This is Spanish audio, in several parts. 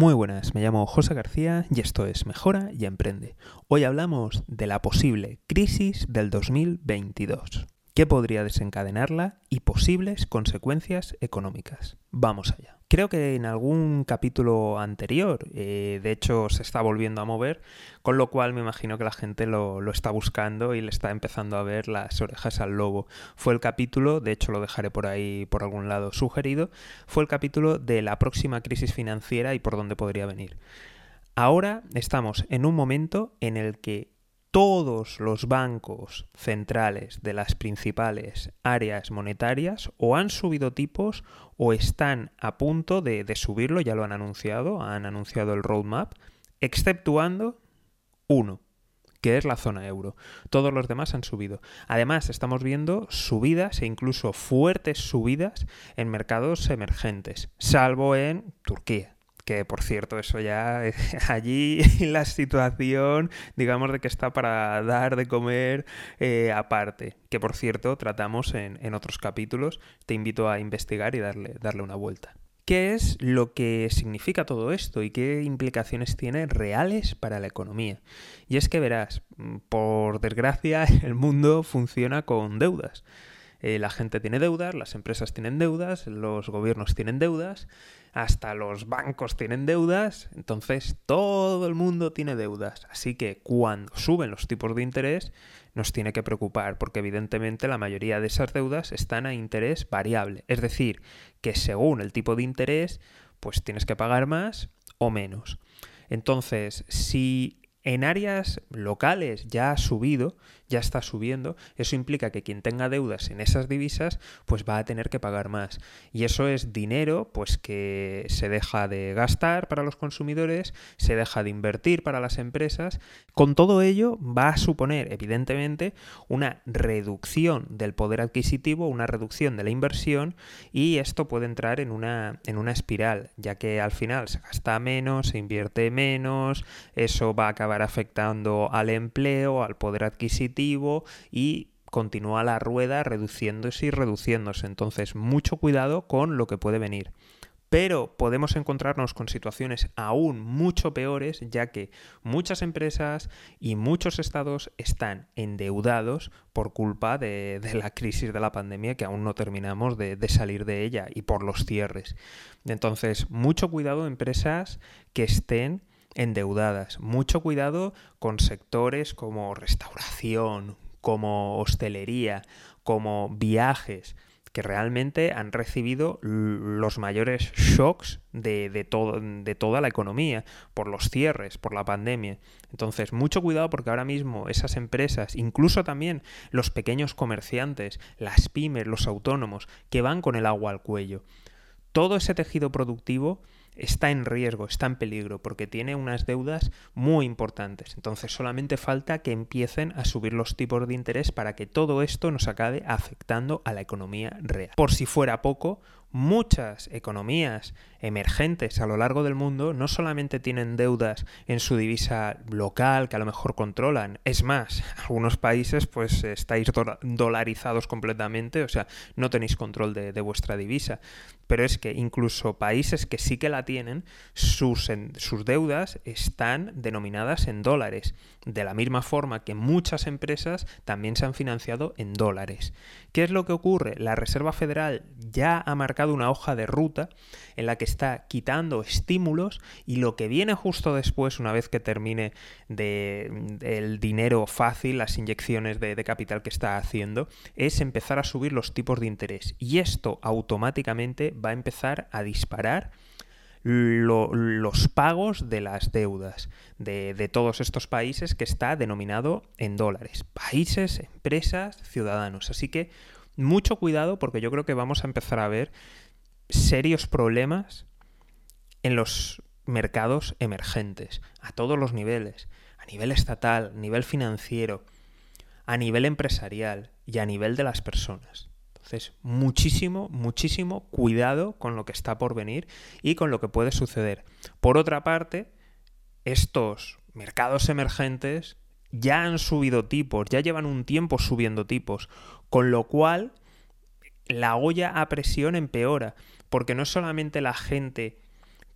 Muy buenas, me llamo José García y esto es Mejora y Emprende. Hoy hablamos de la posible crisis del 2022. ¿Qué podría desencadenarla y posibles consecuencias económicas? Vamos allá. Creo que en algún capítulo anterior, eh, de hecho se está volviendo a mover, con lo cual me imagino que la gente lo, lo, está buscando y le está empezando a ver las orejas al lobo. Fue el capítulo, de hecho lo dejaré por ahí por algún lado sugerido, fue el capítulo de la próxima crisis financiera y por dónde podría venir. Ahora estamos en un momento en el que todos los bancos centrales de las principales áreas monetarias o han subido tipos o están a punto de, subirlo, ya lo han anunciado, han anunciado el roadmap, exceptuando uno, que es la zona euro. Todos los demás han subido. Además, estamos viendo subidas e incluso fuertes subidas en mercados emergentes, salvo en Turquía que por cierto, eso ya allí la situación, digamos, de que está para dar de comer eh, aparte, que por cierto tratamos en, en, otros capítulos, te invito a investigar y darle, darle una vuelta. ¿Qué es lo que significa todo esto y qué implicaciones tiene reales para la economía? Y es que verás, por desgracia el mundo funciona con deudas. Eh, la gente tiene deudas, las empresas tienen deudas, los gobiernos tienen deudas, hasta los bancos tienen deudas, entonces todo el mundo tiene deudas. Así que cuando suben los tipos de interés nos tiene que preocupar, porque evidentemente la mayoría de esas deudas están a interés variable, es decir, que según el tipo de interés, pues tienes que pagar más o menos. Entonces, si en áreas locales ya ha subido, ya está subiendo, eso implica que quien tenga deudas en esas divisas pues va a tener que pagar más. Y eso es dinero pues que se deja de gastar para los consumidores, se deja de invertir para las empresas. Con todo ello va a suponer evidentemente una reducción del poder adquisitivo, una reducción de la inversión y esto puede entrar en una, en una espiral, ya que al final se gasta menos, se invierte menos, eso va a acabar afectando al empleo, al poder adquisitivo y continúa la rueda reduciéndose y reduciéndose. Entonces, mucho cuidado con lo que puede venir. Pero podemos encontrarnos con situaciones aún mucho peores, ya que muchas empresas y muchos estados están endeudados por culpa de, la crisis de la pandemia, que aún no terminamos de, de, salir de ella, y por los cierres. Entonces, mucho cuidado empresas que estén endeudadas. Mucho cuidado con sectores como restauración, como hostelería, como viajes, que realmente han recibido los mayores shocks de, de, de, toda la economía, por los cierres, por la pandemia. Entonces, mucho cuidado porque ahora mismo esas empresas, incluso también los pequeños comerciantes, las pymes, los autónomos, que van con el agua al cuello, todo ese tejido productivo está en riesgo, está en peligro, porque tiene unas deudas muy importantes. Entonces solamente falta que empiecen a subir los tipos de interés para que todo esto nos acabe afectando a la economía real. Por si fuera poco, muchas economías emergentes a lo largo del mundo no solamente tienen deudas en su divisa local que a lo mejor controlan, es más, algunos países pues estáis dolarizados completamente, o sea, no tenéis control de, vuestra divisa, pero es que incluso países que sí que la tienen, sus, sus deudas están denominadas en dólares, de la misma forma que muchas empresas también se han financiado en dólares. ¿Qué es lo que ocurre? La Reserva Federal ya ha marcado una hoja de ruta en la que está quitando estímulos y lo que viene justo después, una vez que termine de, el dinero fácil, las inyecciones de, capital que está haciendo, es empezar a subir los tipos de interés. Y esto automáticamente va a empezar a disparar lo, los pagos de las deudas de, de, todos estos países que está denominado en dólares. Países, empresas, ciudadanos. Así que mucho cuidado porque yo creo que vamos a empezar a ver serios problemas en los mercados emergentes, a todos los niveles, a nivel estatal, a nivel financiero, a nivel empresarial y a nivel de las personas. Entonces, muchísimo, muchísimo cuidado con lo que está por venir y con lo que puede suceder. Por otra parte, estos mercados emergentes ya han subido tipos, ya llevan un tiempo subiendo tipos, con lo cual la olla a presión empeora, porque no es solamente la gente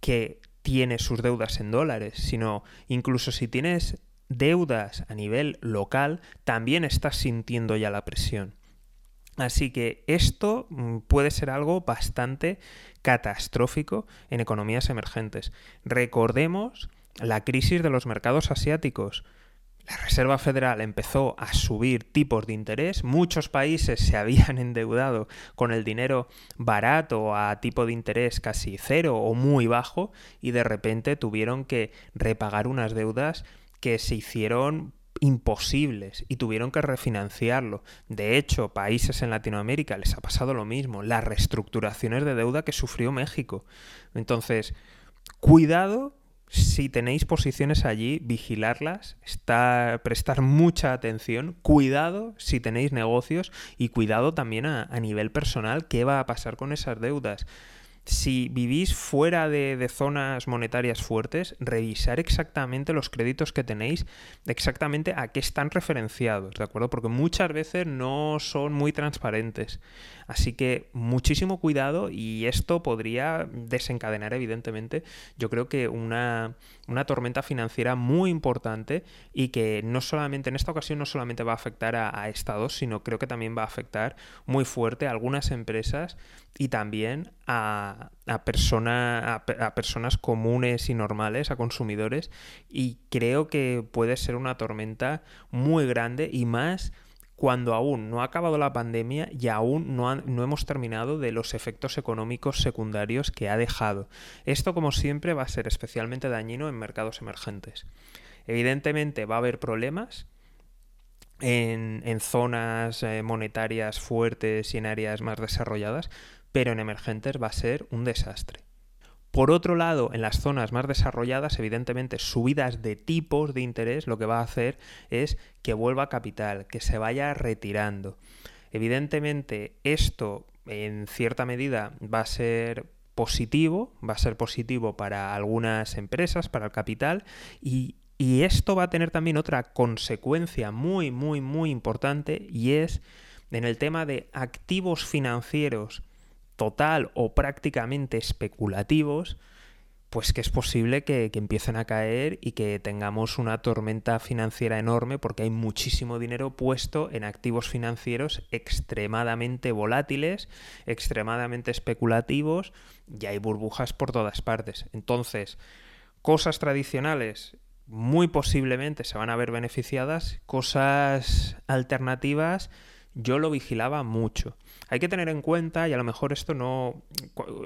que tiene sus deudas en dólares, sino incluso si tienes deudas a nivel local, también estás sintiendo ya la presión. Así que esto mm, puede ser algo bastante catastrófico en economías emergentes. Recordemos la crisis de los mercados asiáticos. La Reserva Federal empezó a subir tipos de interés, muchos países se habían endeudado con el dinero barato a tipo de interés casi cero o muy bajo y de repente tuvieron que repagar unas deudas que se hicieron imposibles y tuvieron que refinanciarlo. De hecho, países en Latinoamérica les ha pasado lo mismo, las reestructuraciones de deuda que sufrió México. Entonces, cuidado si tenéis posiciones allí, vigilarlas, prestar mucha atención, cuidado si tenéis negocios y cuidado también a, a nivel personal qué va a pasar con esas deudas si vivís fuera de, zonas monetarias fuertes, revisar exactamente los créditos que tenéis, exactamente a qué están referenciados, ¿de acuerdo? Porque muchas veces no son muy transparentes. Así que muchísimo cuidado y esto podría desencadenar, evidentemente, yo creo que una, tormenta financiera muy importante y que no solamente en esta ocasión no solamente va a afectar a, estados, sino creo que también va a afectar muy fuerte a algunas empresas y también a, a, a, personas comunes y normales, a consumidores, y creo que puede ser una tormenta muy grande y más cuando aún no ha acabado la pandemia y aún no, no, hemos terminado de los efectos económicos secundarios que ha dejado. Esto, como siempre, va a ser especialmente dañino en mercados emergentes. Evidentemente va a haber problemas en, zonas eh, monetarias fuertes y en áreas más desarrolladas, pero en emergentes va a ser un desastre. Por otro lado, en las zonas más desarrolladas, evidentemente, subidas de tipos de interés lo que va a hacer es que vuelva capital, que se vaya retirando. Evidentemente, esto en cierta medida va a ser positivo, va a ser positivo para algunas empresas, para el capital, y, esto va a tener también otra consecuencia muy, muy, muy importante, y es en el tema de activos financieros total o prácticamente especulativos, pues que es posible que, empiecen a caer y que tengamos una tormenta financiera enorme porque hay muchísimo dinero puesto en activos financieros extremadamente volátiles, extremadamente especulativos y hay burbujas por todas partes. Entonces, cosas tradicionales muy posiblemente se van a ver beneficiadas, cosas alternativas yo lo vigilaba mucho. Hay que tener en cuenta, y a lo mejor esto no.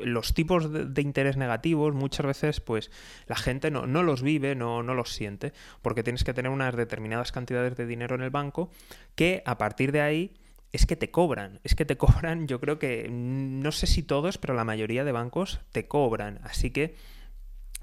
Los tipos de, interés negativos, muchas veces, pues la gente no, no los vive, no, no, los siente, porque tienes que tener unas determinadas cantidades de dinero en el banco que a partir de ahí es que te cobran. Es que te cobran, yo creo que. No sé si todos, pero la mayoría de bancos te cobran. Así que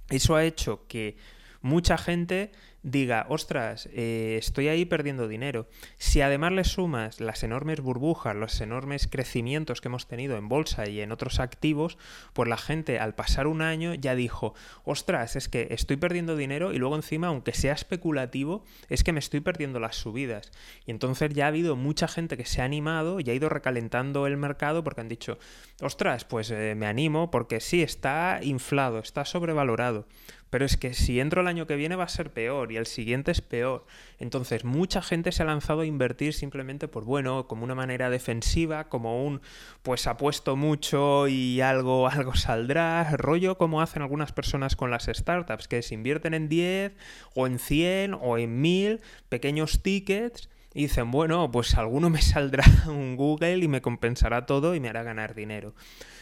eso ha hecho que mucha gente diga, ostras, eh, estoy ahí perdiendo dinero. Si además le sumas las enormes burbujas, los enormes crecimientos que hemos tenido en bolsa y en otros activos, pues la gente al pasar un año ya dijo, ostras, es que estoy perdiendo dinero y luego encima, aunque sea especulativo, es que me estoy perdiendo las subidas. Y entonces ya ha habido mucha gente que se ha animado y ha ido recalentando el mercado porque han dicho, ostras, pues eh, me animo porque sí, está inflado, está sobrevalorado. Pero es que si entro el año que viene va a ser peor y el siguiente es peor. Entonces mucha gente se ha lanzado a invertir simplemente por, bueno, como una manera defensiva, como un, pues apuesto mucho y algo, algo saldrá, rollo como hacen algunas personas con las startups, que se invierten en 10 o en 100 o en 1000 pequeños tickets y dicen, bueno, pues alguno me saldrá un Google y me compensará todo y me hará ganar dinero.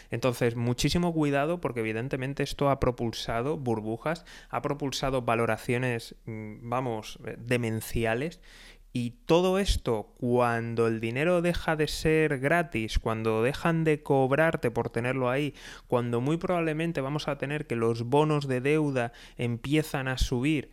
Entonces, muchísimo cuidado porque evidentemente esto ha propulsado burbujas, ha propulsado valoraciones, mm, vamos, eh, demenciales y todo esto, cuando el dinero deja de ser gratis, cuando dejan de cobrarte por tenerlo ahí, cuando muy probablemente vamos a tener que los bonos de deuda empiezan a subir,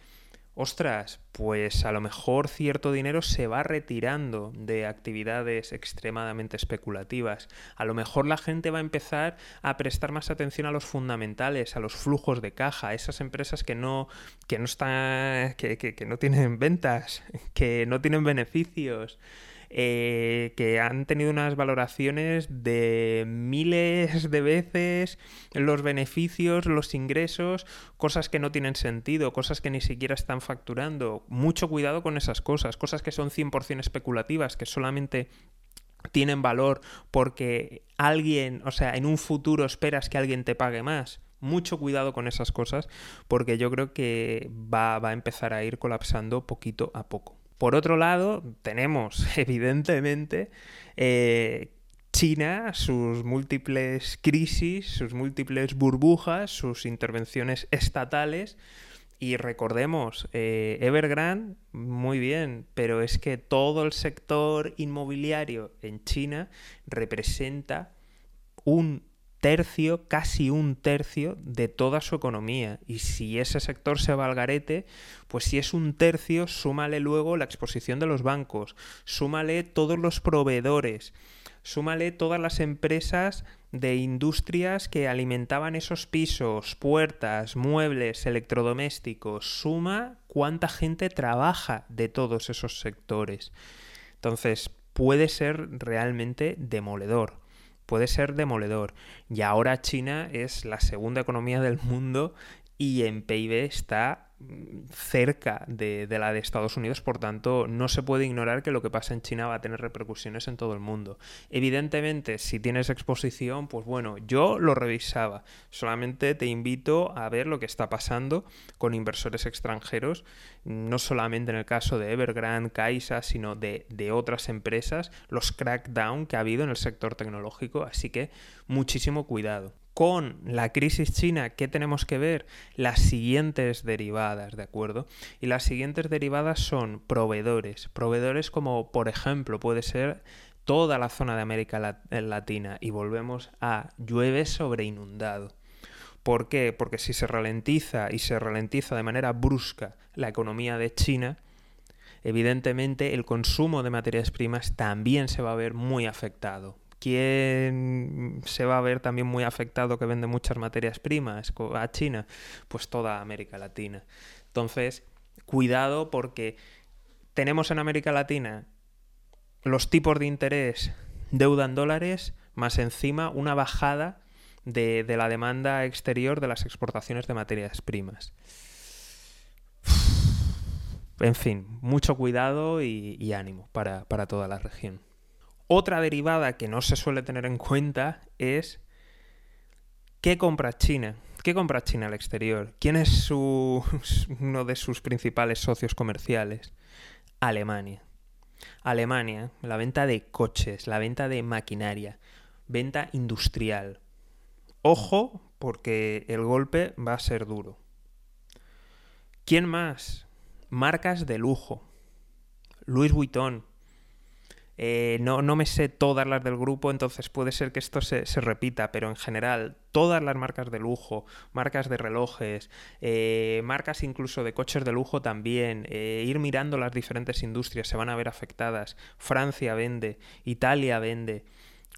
ostras, pues a lo mejor cierto dinero se va retirando de actividades extremadamente especulativas. A lo mejor la gente va a empezar a prestar más atención a los fundamentales, a los flujos de caja, a esas empresas que no, que no están, que, que no tienen ventas, que no tienen beneficios. Eh, que han tenido unas valoraciones de miles de veces los beneficios, los ingresos, cosas que no tienen sentido, cosas que ni siquiera están facturando. Mucho cuidado con esas cosas, cosas que son 100% especulativas, que solamente tienen valor porque alguien, o sea, en un futuro esperas que alguien te pague más. Mucho cuidado con esas cosas porque yo creo que va, a empezar a ir colapsando poquito a poco. Por otro lado, tenemos evidentemente eh, China, sus múltiples crisis, sus múltiples burbujas, sus intervenciones estatales. Y recordemos, eh, Evergrande, muy bien, pero es que todo el sector inmobiliario en China representa un tercio, casi un tercio de toda su economía. Y si ese sector se va al garete, pues si es un tercio, súmale luego la exposición de los bancos, súmale todos los proveedores, súmale todas las empresas de industrias que alimentaban esos pisos, puertas, muebles, electrodomésticos. Suma cuánta gente trabaja de todos esos sectores. Entonces, puede ser realmente demoledor. Puede ser demoledor. Y ahora China es la segunda economía del mundo y en PIB está cerca de, la de Estados Unidos, por tanto no se puede ignorar que lo que pasa en China va a tener repercusiones en todo el mundo. Evidentemente, si tienes exposición, pues bueno, yo lo revisaba, solamente te invito a ver lo que está pasando con inversores extranjeros, no solamente en el caso de Evergrande, Caixa, sino de, de otras empresas, los crackdown que ha habido en el sector tecnológico, así que muchísimo cuidado con la crisis china, ¿qué tenemos que ver? Las siguientes derivadas, ¿de acuerdo? Y las siguientes derivadas son proveedores. Proveedores como, por ejemplo, puede ser toda la zona de América eh, Latina. Y volvemos a llueve sobre inundado. ¿Por qué? Porque si se ralentiza y se ralentiza de manera brusca la economía de China, evidentemente el consumo de materias primas también se va a ver muy afectado. ¿Quién se va a ver también muy afectado que vende muchas materias primas a China? Pues toda América Latina. Entonces, cuidado porque tenemos en América Latina los tipos de interés deuda en dólares, más encima una bajada de, la demanda exterior de las exportaciones de materias primas. En fin, mucho cuidado y, ánimo para toda la región. Otra derivada que no se suele tener en cuenta es ¿qué compra China? ¿Qué compra China al exterior? ¿Quién es uno de sus principales socios comerciales? Alemania. Alemania, la venta de coches, la venta de maquinaria, venta industrial. Ojo, porque el golpe va a ser duro. ¿Quién más? Marcas de lujo. Louis Vuitton, eh, no, no, me sé todas las del grupo, entonces puede ser que esto se, repita, pero en general, todas las marcas de lujo, marcas de relojes, eh, marcas incluso de coches de lujo también, eh, ir mirando las diferentes industrias se van a ver afectadas. Francia vende, Italia vende.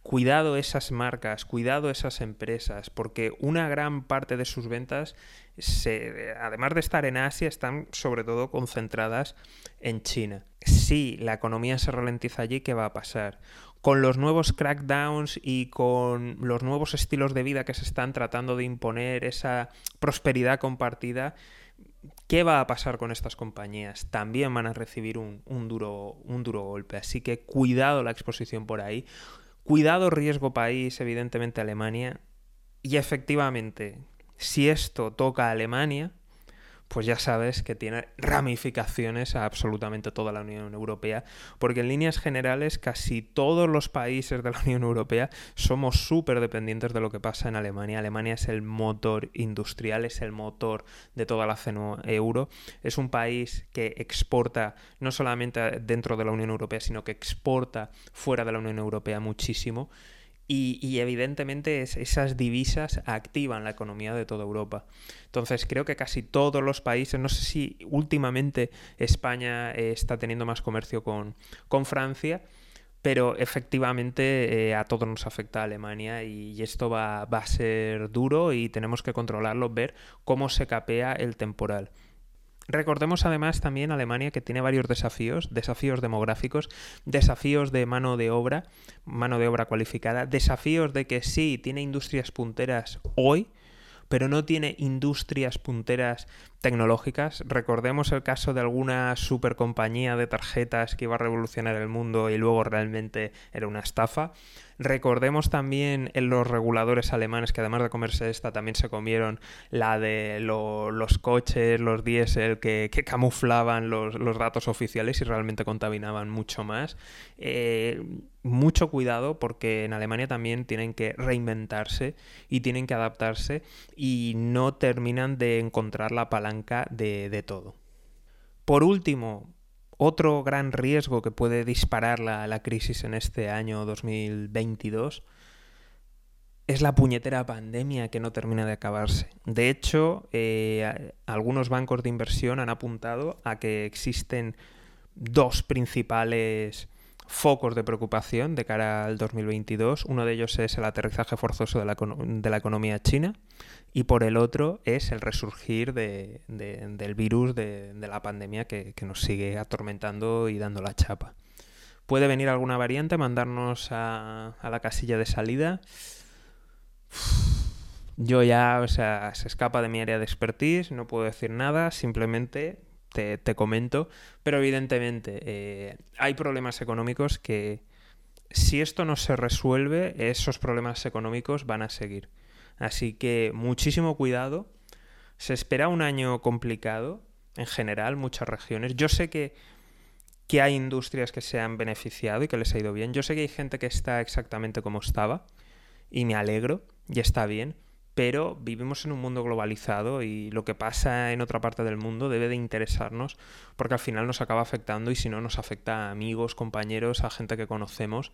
Cuidado esas marcas, cuidado esas empresas, porque una gran parte de sus ventas, además de estar en Asia, están sobre todo concentradas en China si la economía se ralentiza allí, ¿qué va a pasar? Con los nuevos crackdowns y con los nuevos estilos de vida que se están tratando de imponer, esa prosperidad compartida, ¿qué va a pasar con estas compañías? También van a recibir un, duro, un duro golpe. Así que cuidado la exposición por ahí. Cuidado riesgo país, evidentemente Alemania. Y efectivamente, si esto toca a Alemania, pues ya sabes que tiene ramificaciones a absolutamente toda la Unión Europea, porque en líneas generales casi todos los países de la Unión Europea somos súper dependientes de lo que pasa en Alemania. Alemania es el motor industrial, es el motor de toda la zona euro. Es un país que exporta no solamente dentro de la Unión Europea, sino que exporta fuera de la Unión Europea muchísimo. Y, evidentemente esas divisas activan la economía de toda Europa. Entonces creo que casi todos los países, no sé si últimamente España eh, está teniendo más comercio con, con Francia, pero efectivamente eh, a todos nos afecta Alemania y, esto va, a ser duro y tenemos que controlarlo, ver cómo se capea el temporal. Recordemos además también Alemania que tiene varios desafíos, desafíos demográficos, desafíos de mano de obra, mano de obra cualificada, desafíos de que sí, tiene industrias punteras hoy, pero no tiene industrias punteras tecnológicas. Recordemos el caso de alguna supercompañía de tarjetas que iba a revolucionar el mundo y luego realmente era una estafa. Recordemos también en los reguladores alemanes que además de comerse esta también se comieron la de los coches, los diésel que, camuflaban los, datos oficiales y realmente contaminaban mucho más. Eh, mucho cuidado porque en Alemania también tienen que reinventarse y tienen que adaptarse y no terminan de encontrar la palanca de, todo. Por último, otro gran riesgo que puede disparar la, la crisis en este año 2022 es la puñetera pandemia que no termina de acabarse. De hecho, eh, algunos bancos de inversión han apuntado a que existen dos principales focos de preocupación de cara al 2022. Uno de ellos es el aterrizaje forzoso de la, de la economía china y por el otro es el resurgir de, del virus de, la pandemia que, nos sigue atormentando y dando la chapa. Puede venir alguna variante, mandarnos a, a la casilla de salida. Yo ya, o sea, se escapa de mi área de expertise, no puedo decir nada, simplemente te, comento, pero evidentemente eh, hay problemas económicos que si esto no se resuelve, esos problemas económicos van a seguir. Así que muchísimo cuidado. Se espera un año complicado en general, muchas regiones. Yo sé que, que hay industrias que se han beneficiado y que les ha ido bien. Yo sé que hay gente que está exactamente como estaba y me alegro y está bien pero vivimos en un mundo globalizado y lo que pasa en otra parte del mundo debe de interesarnos porque al final nos acaba afectando y si no nos afecta a amigos, compañeros, a gente que conocemos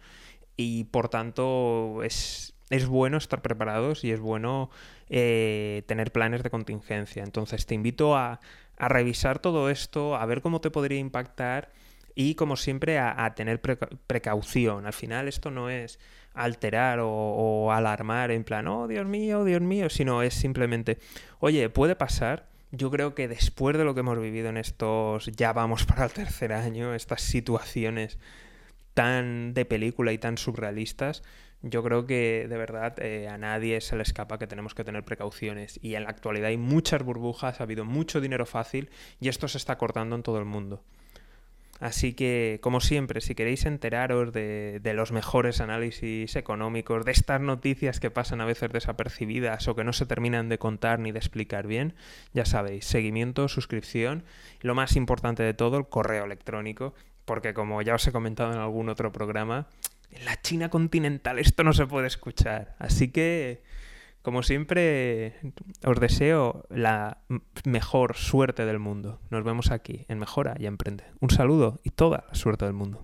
y por tanto es, bueno estar preparados y es bueno eh, tener planes de contingencia. Entonces te invito a, revisar todo esto, a ver cómo te podría impactar y como siempre a, tener precaución. Al final esto no es alterar o, alarmar en plan, oh Dios mío, Dios mío, sino es simplemente, oye, puede pasar. Yo creo que después de lo que hemos vivido en estos, ya vamos para el tercer año, estas situaciones tan de película y tan surrealistas, yo creo que de verdad eh, a nadie se le escapa que tenemos que tener precauciones. Y en la actualidad hay muchas burbujas, ha habido mucho dinero fácil y esto se está cortando en todo el mundo. Así que, como siempre, si queréis enteraros de, los mejores análisis económicos, de estas noticias que pasan a veces desapercibidas o que no se terminan de contar ni de explicar bien, ya sabéis, seguimiento, suscripción lo más importante de todo, el correo electrónico, porque como ya os he comentado en algún otro programa, en la China continental esto no se puede escuchar. Así que como siempre, os deseo la mejor suerte del mundo. Nos vemos aquí en Mejora y Emprende. Un saludo y toda la suerte del mundo.